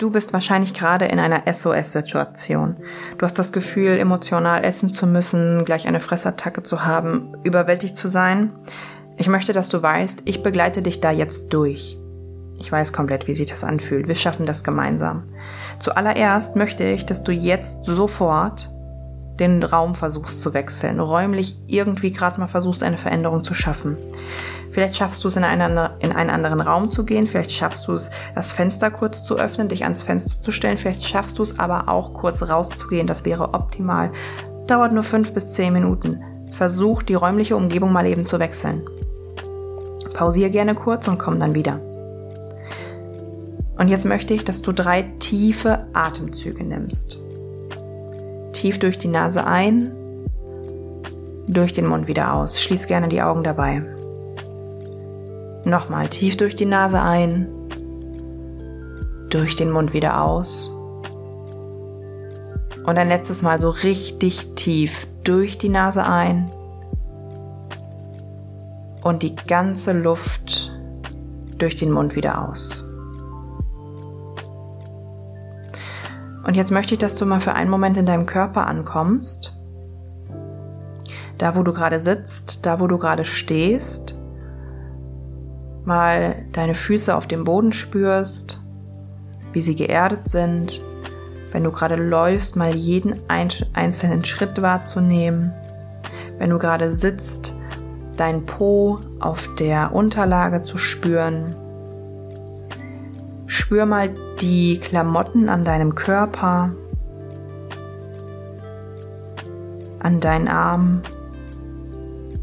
Du bist wahrscheinlich gerade in einer SOS-Situation. Du hast das Gefühl, emotional essen zu müssen, gleich eine Fressattacke zu haben, überwältigt zu sein. Ich möchte, dass du weißt, ich begleite dich da jetzt durch. Ich weiß komplett, wie sich das anfühlt. Wir schaffen das gemeinsam. Zuallererst möchte ich, dass du jetzt sofort den Raum versuchst zu wechseln, räumlich irgendwie gerade mal versuchst, eine Veränderung zu schaffen. Vielleicht schaffst du es, in, eine, in einen anderen Raum zu gehen. Vielleicht schaffst du es, das Fenster kurz zu öffnen, dich ans Fenster zu stellen. Vielleicht schaffst du es aber auch, kurz rauszugehen. Das wäre optimal. Dauert nur fünf bis zehn Minuten. Versuch, die räumliche Umgebung mal eben zu wechseln. Pausiere gerne kurz und komm dann wieder. Und jetzt möchte ich, dass du drei tiefe Atemzüge nimmst. Tief durch die Nase ein, durch den Mund wieder aus. Schließ gerne die Augen dabei. Nochmal tief durch die Nase ein, durch den Mund wieder aus. Und ein letztes Mal so richtig tief durch die Nase ein und die ganze Luft durch den Mund wieder aus. Und jetzt möchte ich, dass du mal für einen Moment in deinem Körper ankommst. Da, wo du gerade sitzt, da, wo du gerade stehst mal deine Füße auf dem Boden spürst, wie sie geerdet sind, wenn du gerade läufst, mal jeden einzelnen Schritt wahrzunehmen, wenn du gerade sitzt, dein Po auf der Unterlage zu spüren. Spür mal die Klamotten an deinem Körper, an deinen Armen,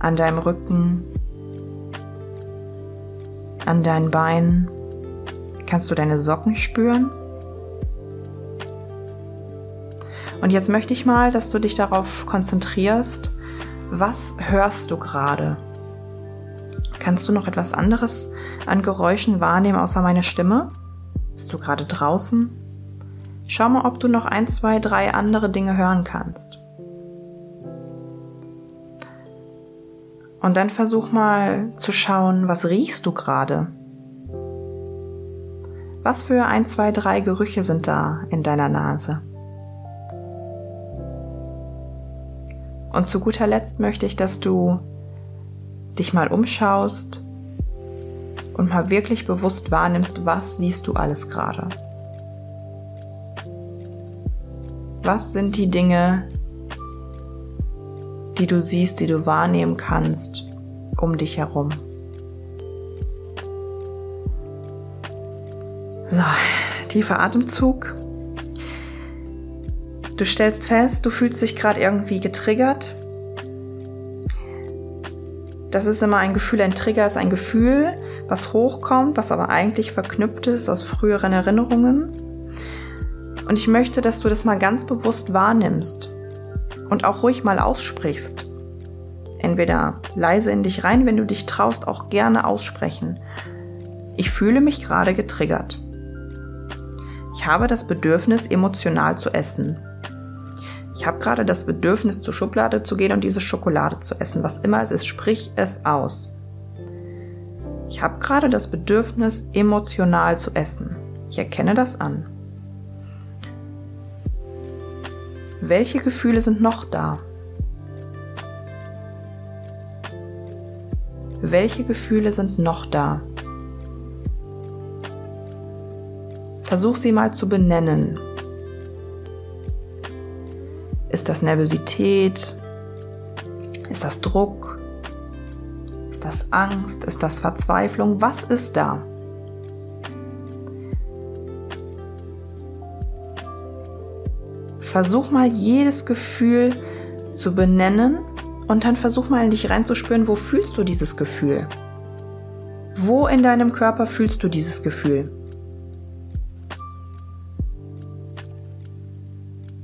an deinem Rücken, an deinen Beinen. Kannst du deine Socken spüren? Und jetzt möchte ich mal, dass du dich darauf konzentrierst, was hörst du gerade? Kannst du noch etwas anderes an Geräuschen wahrnehmen außer meine Stimme? Bist du gerade draußen? Schau mal, ob du noch ein, zwei, drei andere Dinge hören kannst. Und dann versuch mal zu schauen, was riechst du gerade? Was für ein, zwei, drei Gerüche sind da in deiner Nase? Und zu guter Letzt möchte ich, dass du dich mal umschaust und mal wirklich bewusst wahrnimmst, was siehst du alles gerade. Was sind die Dinge, die du siehst, die du wahrnehmen kannst um dich herum. So, tiefer Atemzug. Du stellst fest, du fühlst dich gerade irgendwie getriggert. Das ist immer ein Gefühl, ein Trigger ist ein Gefühl, was hochkommt, was aber eigentlich verknüpft ist aus früheren Erinnerungen. Und ich möchte, dass du das mal ganz bewusst wahrnimmst und auch ruhig mal aussprichst. Entweder leise in dich rein, wenn du dich traust, auch gerne aussprechen. Ich fühle mich gerade getriggert. Ich habe das Bedürfnis, emotional zu essen. Ich habe gerade das Bedürfnis, zur Schublade zu gehen und diese Schokolade zu essen. Was immer es ist, sprich es aus. Ich habe gerade das Bedürfnis, emotional zu essen. Ich erkenne das an. Welche Gefühle sind noch da? Welche Gefühle sind noch da? Versuch sie mal zu benennen. Ist das Nervosität? Ist das Druck? Ist das Angst? Ist das Verzweiflung? Was ist da? Versuch mal jedes Gefühl zu benennen und dann versuch mal in dich reinzuspüren, wo fühlst du dieses Gefühl? Wo in deinem Körper fühlst du dieses Gefühl?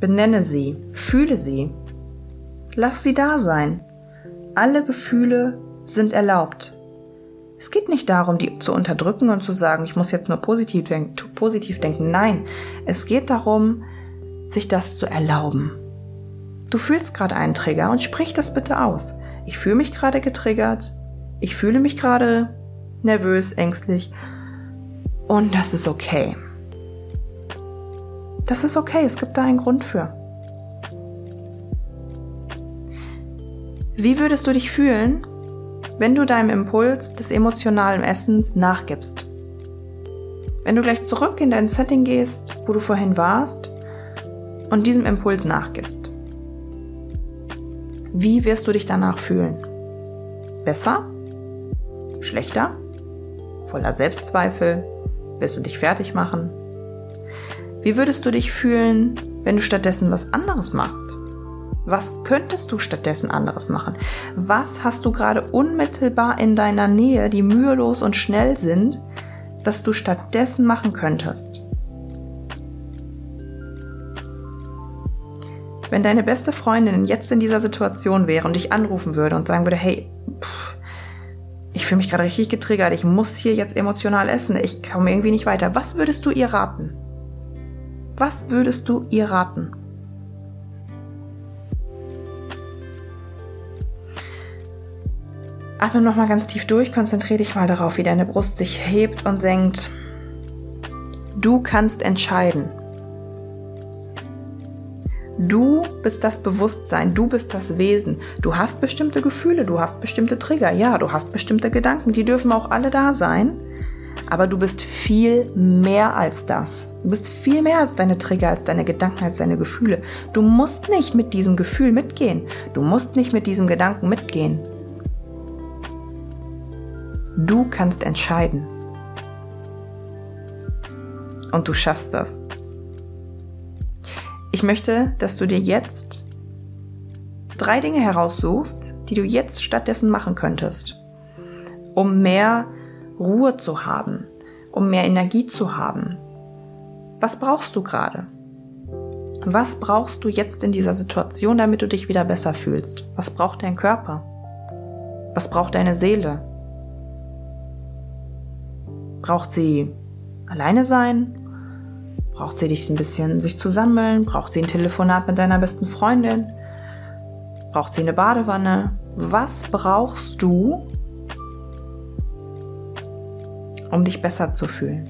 Benenne sie, fühle sie. Lass sie da sein. Alle Gefühle sind erlaubt. Es geht nicht darum, die zu unterdrücken und zu sagen, ich muss jetzt nur positiv, denken, positiv denken. Nein, es geht darum, sich das zu erlauben. Du fühlst gerade einen Trigger und sprich das bitte aus. Ich fühle mich gerade getriggert. Ich fühle mich gerade nervös, ängstlich. Und das ist okay. Das ist okay, es gibt da einen Grund für. Wie würdest du dich fühlen, wenn du deinem Impuls des emotionalen Essens nachgibst? Wenn du gleich zurück in dein Setting gehst, wo du vorhin warst, und diesem Impuls nachgibst. Wie wirst du dich danach fühlen? Besser? Schlechter? Voller Selbstzweifel? Wirst du dich fertig machen? Wie würdest du dich fühlen, wenn du stattdessen was anderes machst? Was könntest du stattdessen anderes machen? Was hast du gerade unmittelbar in deiner Nähe, die mühelos und schnell sind, das du stattdessen machen könntest? Wenn deine beste Freundin jetzt in dieser Situation wäre und dich anrufen würde und sagen würde, hey, pff, ich fühle mich gerade richtig getriggert, ich muss hier jetzt emotional essen, ich komme irgendwie nicht weiter, was würdest du ihr raten? Was würdest du ihr raten? Atme nochmal ganz tief durch, konzentriere dich mal darauf, wie deine Brust sich hebt und senkt. Du kannst entscheiden. Du bist das Bewusstsein, du bist das Wesen. Du hast bestimmte Gefühle, du hast bestimmte Trigger, ja, du hast bestimmte Gedanken, die dürfen auch alle da sein. Aber du bist viel mehr als das. Du bist viel mehr als deine Trigger, als deine Gedanken, als deine Gefühle. Du musst nicht mit diesem Gefühl mitgehen. Du musst nicht mit diesem Gedanken mitgehen. Du kannst entscheiden. Und du schaffst das. Ich möchte, dass du dir jetzt drei Dinge heraussuchst, die du jetzt stattdessen machen könntest, um mehr Ruhe zu haben, um mehr Energie zu haben, was brauchst du gerade? Was brauchst du jetzt in dieser Situation, damit du dich wieder besser fühlst? Was braucht dein Körper? Was braucht deine Seele? Braucht sie alleine sein? Braucht sie dich ein bisschen sich zu sammeln? Braucht sie ein Telefonat mit deiner besten Freundin? Braucht sie eine Badewanne? Was brauchst du, um dich besser zu fühlen?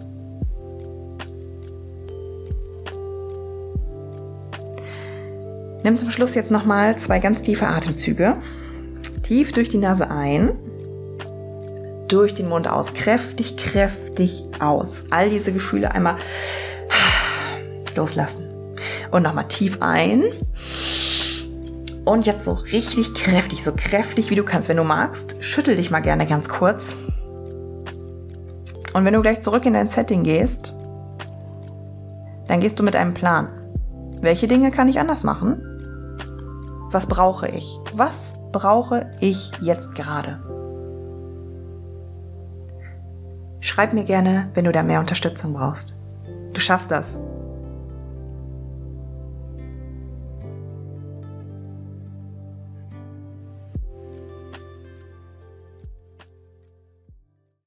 Nimm zum Schluss jetzt nochmal zwei ganz tiefe Atemzüge. Tief durch die Nase ein, durch den Mund aus, kräftig, kräftig aus. All diese Gefühle einmal loslassen. Und nochmal tief ein. Und jetzt so richtig kräftig, so kräftig wie du kannst. Wenn du magst, schüttel dich mal gerne ganz kurz. Und wenn du gleich zurück in dein Setting gehst, dann gehst du mit einem Plan. Welche Dinge kann ich anders machen? Was brauche ich? Was brauche ich jetzt gerade? Schreib mir gerne, wenn du da mehr Unterstützung brauchst. Du schaffst das.